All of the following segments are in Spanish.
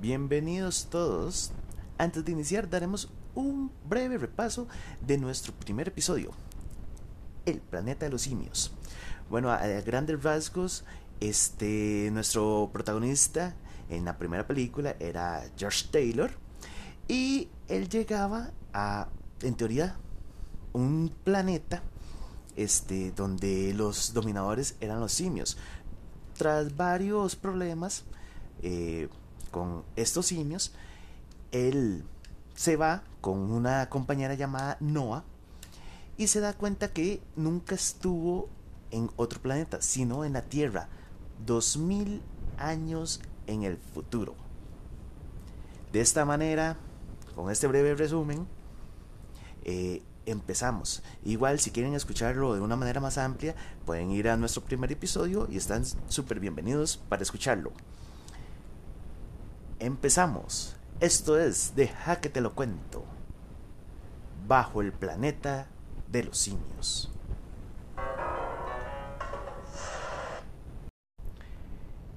Bienvenidos todos. Antes de iniciar daremos un breve repaso de nuestro primer episodio, El planeta de los simios. Bueno, a, grandes rasgos, este nuestro protagonista en la primera película era George Taylor y él llegaba a en teoría un planeta este donde los dominadores eran los simios. Tras varios problemas eh, con estos simios, él se va con una compañera llamada Noah y se da cuenta que nunca estuvo en otro planeta, sino en la Tierra, dos mil años en el futuro. De esta manera, con este breve resumen, eh, empezamos. Igual, si quieren escucharlo de una manera más amplia, pueden ir a nuestro primer episodio y están súper bienvenidos para escucharlo. Empezamos. Esto es Deja que te lo cuento. Bajo el planeta de los simios.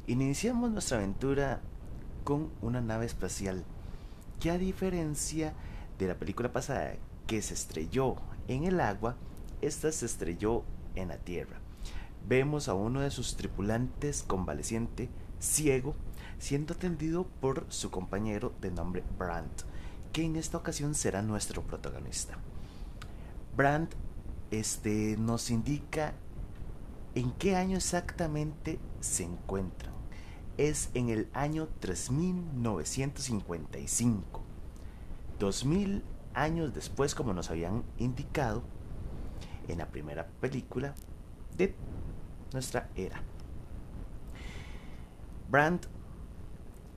Iniciamos nuestra aventura con una nave espacial que a diferencia de la película pasada que se estrelló en el agua, esta se estrelló en la tierra. Vemos a uno de sus tripulantes convaleciente, ciego, siendo atendido por su compañero de nombre Brandt, que en esta ocasión será nuestro protagonista. Brandt este, nos indica en qué año exactamente se encuentran. Es en el año 3955. 2000 años después, como nos habían indicado en la primera película de nuestra era. Brandt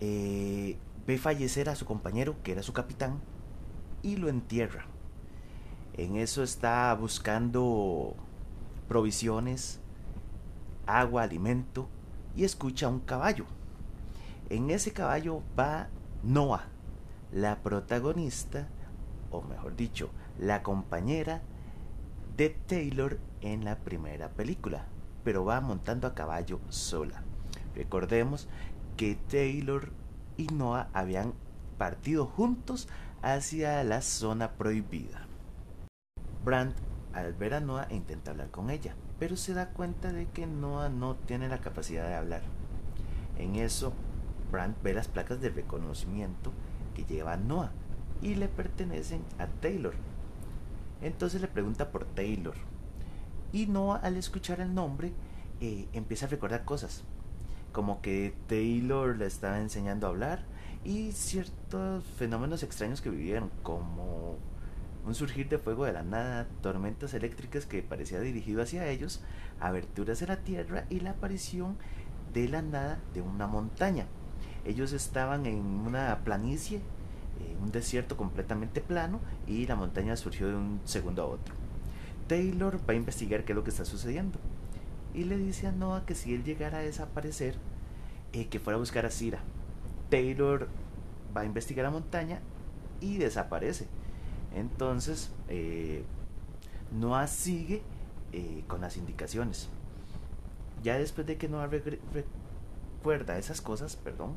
eh, ve fallecer a su compañero, que era su capitán, y lo entierra. En eso está buscando provisiones, agua, alimento, y escucha un caballo. En ese caballo va Noah, la protagonista, o mejor dicho, la compañera de Taylor en la primera película, pero va montando a caballo sola. Recordemos que Taylor y Noah habían partido juntos hacia la zona prohibida. Brandt al ver a Noah intenta hablar con ella, pero se da cuenta de que Noah no tiene la capacidad de hablar. En eso, Brandt ve las placas de reconocimiento que lleva Noah y le pertenecen a Taylor. Entonces le pregunta por Taylor. Y Noah al escuchar el nombre eh, empieza a recordar cosas como que Taylor le estaba enseñando a hablar y ciertos fenómenos extraños que vivieron, como un surgir de fuego de la nada, tormentas eléctricas que parecía dirigido hacia ellos, aberturas en la tierra y la aparición de la nada de una montaña. Ellos estaban en una planicie, en un desierto completamente plano, y la montaña surgió de un segundo a otro. Taylor va a investigar qué es lo que está sucediendo y le dice a Noah que si él llegara a desaparecer, eh, que fuera a buscar a Cira. Taylor va a investigar la montaña y desaparece. Entonces, eh, Noah sigue eh, con las indicaciones. Ya después de que Noah recuerda esas cosas, perdón,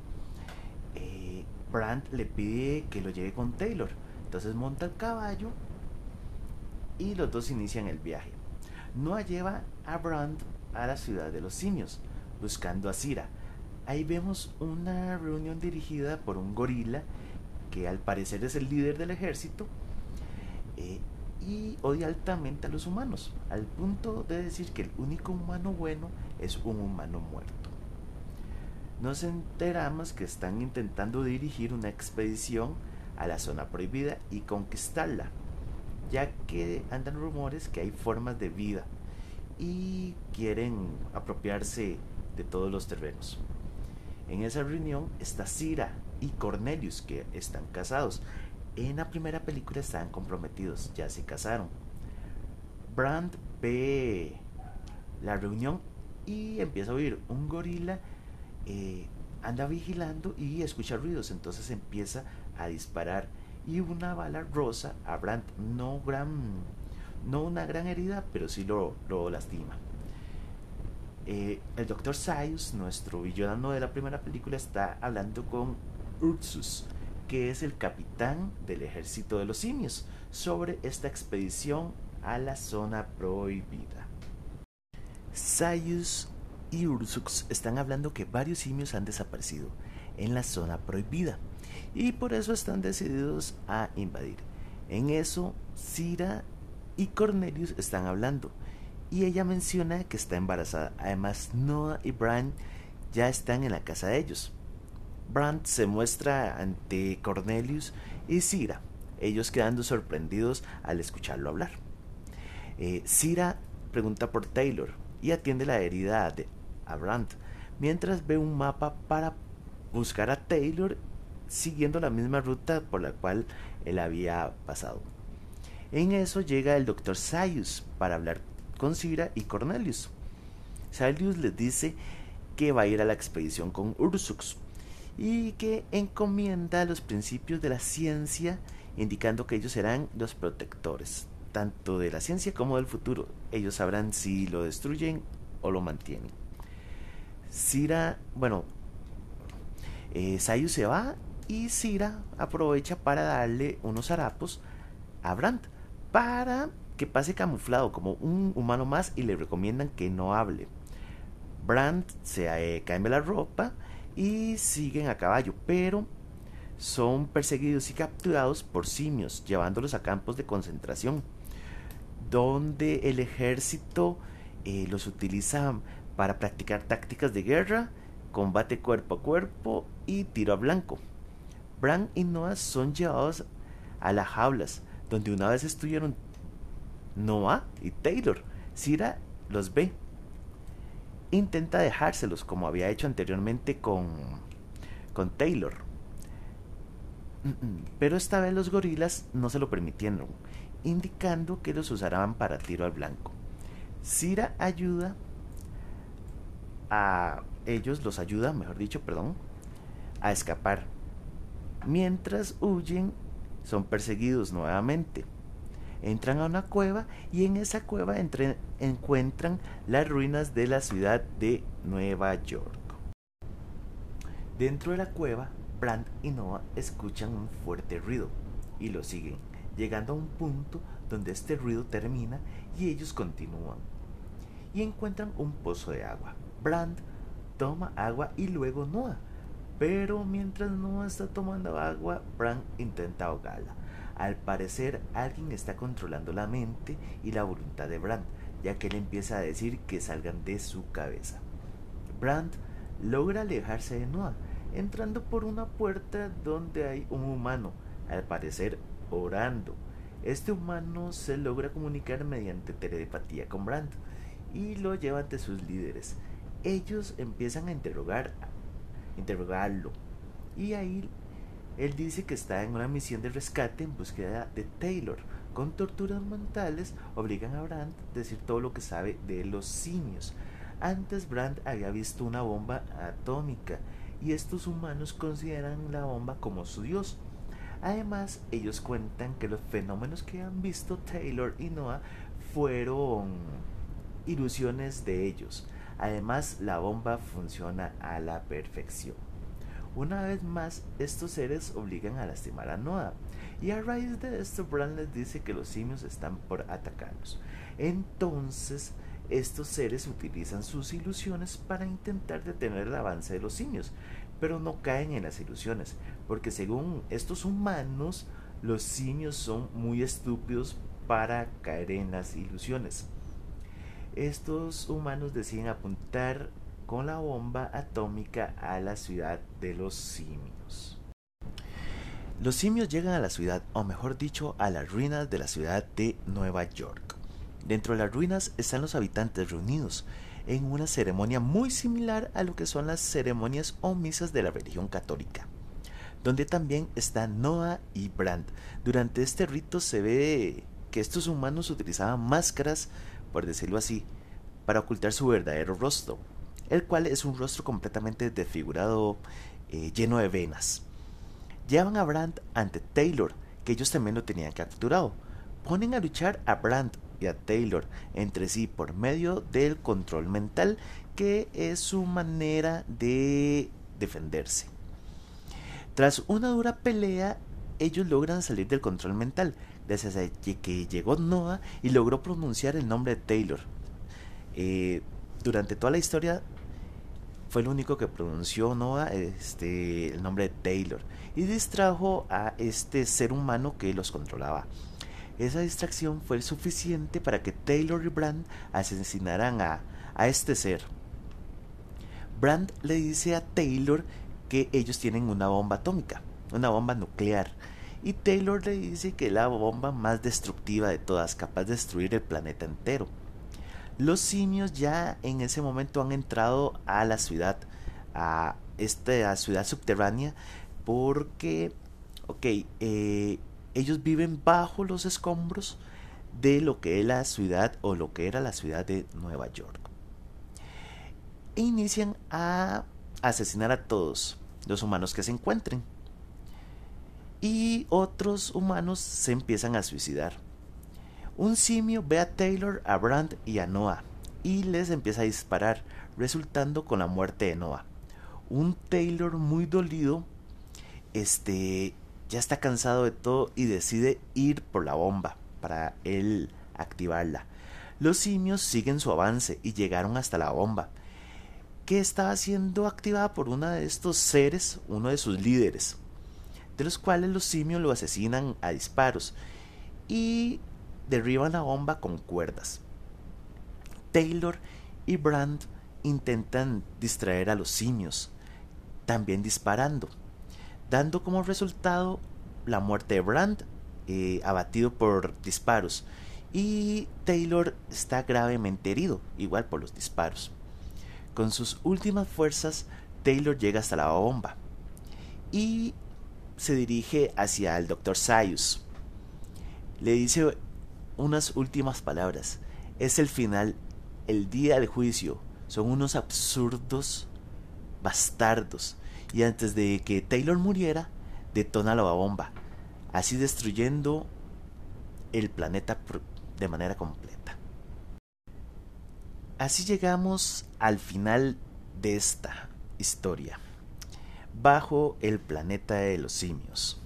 Brandt le pide que lo lleve con Taylor. Entonces monta el caballo y los dos inician el viaje. Noah lleva a Brandt a la ciudad de los simios, buscando a Cira. Ahí vemos una reunión dirigida por un gorila que al parecer es el líder del ejército eh, y odia altamente a los humanos, al punto de decir que el único humano bueno es un humano muerto. Nos enteramos que están intentando dirigir una expedición a la zona prohibida y conquistarla, ya que andan rumores que hay formas de vida y quieren apropiarse de todos los terrenos. En esa reunión está Cira y Cornelius, que están casados. En la primera película estaban comprometidos, ya se casaron. Brand ve la reunión y empieza a oír un gorila, eh, anda vigilando y escucha ruidos, entonces empieza a disparar y una bala rosa a Brand, no gran no una gran herida, pero sí lo, lastima. Eh, el doctor Sayus, nuestro villano de la primera película, está hablando con Ursus, que es el capitán del ejército de los simios, sobre esta expedición a la zona prohibida. Sayus y Ursus están hablando que varios simios han desaparecido en la zona prohibida y por eso están decididos a invadir. En eso, Cira y Cornelius están hablando y ella menciona que está embarazada. Además, Noah y Bran ya están en la casa de ellos. Brand se muestra ante Cornelius y Cira, ellos quedando sorprendidos al escucharlo hablar. Eh, Cira pregunta por Taylor y atiende la herida de a Brand, mientras ve un mapa para buscar a Taylor siguiendo la misma ruta por la cual él había pasado. En eso llega el doctor Sayus para hablar con Cira y Cornelius. Sayus les dice que va a ir a la expedición con Ursux y que encomienda los principios de la ciencia, indicando que ellos serán los protectores, tanto de la ciencia como del futuro. Ellos sabrán si lo destruyen o lo mantienen. Cira, bueno, eh, se va y Cira aprovecha para darle unos harapos a Brandt para que pase camuflado como un humano más y le recomiendan que no hable. Brandt se eh, cambia la ropa y siguen a caballo, pero son perseguidos y capturados por simios, llevándolos a campos de concentración, donde el ejército eh, los utiliza para practicar tácticas de guerra, combate cuerpo a cuerpo y tiro a blanco. Bran y Noah son llevados a las jaulas, donde una vez estuvieron Noah y Taylor. Sira los ve. Intenta dejárselos como había hecho anteriormente con, con Taylor. Pero esta vez los gorilas no se lo permitieron, indicando que los usarán para tiro al blanco. Sira ayuda a ellos, los ayuda, mejor dicho, perdón, a escapar. Mientras huyen, son perseguidos nuevamente. Entran a una cueva y en esa cueva encuentran las ruinas de la ciudad de Nueva York. Dentro de la cueva, Brand y Noah escuchan un fuerte ruido y lo siguen, llegando a un punto donde este ruido termina y ellos continúan. Y encuentran un pozo de agua. Brand toma agua y luego Noah. Pero mientras Noah está tomando agua, Brand intenta ahogarla. Al parecer, alguien está controlando la mente y la voluntad de Brand, ya que él empieza a decir que salgan de su cabeza. Brand logra alejarse de Noah, entrando por una puerta donde hay un humano, al parecer orando. Este humano se logra comunicar mediante telepatía con Brand y lo lleva ante sus líderes ellos empiezan a interrogar, interrogarlo. Y ahí él dice que está en una misión de rescate en búsqueda de Taylor. Con torturas mentales obligan a Brand a decir todo lo que sabe de los simios. Antes Brand había visto una bomba atómica y estos humanos consideran la bomba como su dios. Además, ellos cuentan que los fenómenos que han visto Taylor y Noah fueron ilusiones de ellos. Además, la bomba funciona a la perfección. Una vez más, estos seres obligan a lastimar a Noah. Y a raíz de esto, Bran les dice que los simios están por atacarlos. Entonces, estos seres utilizan sus ilusiones para intentar detener el avance de los simios, pero no caen en las ilusiones, porque según estos humanos, los simios son muy estúpidos para caer en las ilusiones estos humanos deciden apuntar con la bomba atómica a la ciudad de los simios. Los simios llegan a la ciudad, o mejor dicho, a las ruinas de la ciudad de Nueva York. Dentro de las ruinas están los habitantes reunidos en una ceremonia muy similar a lo que son las ceremonias o misas de la religión católica, donde también están Noah y Brand. Durante este rito se ve que estos humanos utilizaban máscaras por decirlo así, para ocultar su verdadero rostro, el cual es un rostro completamente desfigurado, eh, lleno de venas. Llevan a Brandt ante Taylor, que ellos también lo tenían capturado. Ponen a luchar a Brandt y a Taylor entre sí por medio del control mental, que es su manera de defenderse. Tras una dura pelea, ellos logran salir del control mental, a que llegó Noah y logró pronunciar el nombre de Taylor. Eh, durante toda la historia fue el único que pronunció Noah este, el nombre de Taylor y distrajo a este ser humano que los controlaba. Esa distracción fue suficiente para que Taylor y Brand asesinaran a, a este ser. Brand le dice a Taylor que ellos tienen una bomba atómica, una bomba nuclear, y Taylor le dice que es la bomba más destructiva de todas, capaz de destruir el planeta entero. Los simios ya en ese momento han entrado a la ciudad, a esta ciudad subterránea, porque, ok, eh, ellos viven bajo los escombros de lo que es la ciudad o lo que era la ciudad de Nueva York. E inician a asesinar a todos los humanos que se encuentren. Y otros humanos se empiezan a suicidar. Un simio ve a Taylor, a Brand y a Noah y les empieza a disparar, resultando con la muerte de Noah. Un Taylor muy dolido, este, ya está cansado de todo y decide ir por la bomba para él activarla. Los simios siguen su avance y llegaron hasta la bomba, que estaba siendo activada por uno de estos seres, uno de sus líderes, de los cuales los simios lo asesinan a disparos y derriban la bomba con cuerdas. Taylor y Brand intentan distraer a los simios, también disparando, dando como resultado la muerte de Brand, eh, abatido por disparos, y Taylor está gravemente herido, igual por los disparos. Con sus últimas fuerzas, Taylor llega hasta la bomba y se dirige hacia el Dr. Sayus. Le dice unas últimas palabras. Es el final, el día del juicio. Son unos absurdos bastardos. Y antes de que Taylor muriera, detona la bomba, así destruyendo el planeta de manera completa. Así llegamos al final de esta historia, bajo el planeta de los simios.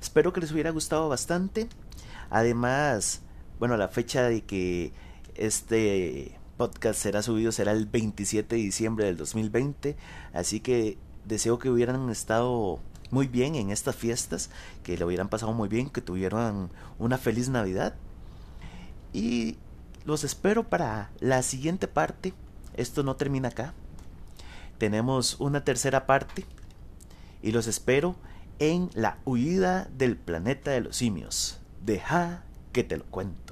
Espero que les hubiera gustado bastante. Además, bueno, la fecha de que este podcast será subido será el 27 de diciembre del 2020, así que deseo que hubieran estado muy bien en estas fiestas, que lo hubieran pasado muy bien, que tuvieran una feliz Navidad. Y los espero para la siguiente parte. Esto no termina acá. Tenemos una tercera parte y los espero en la huida del planeta de los simios. Deja que te lo cuente.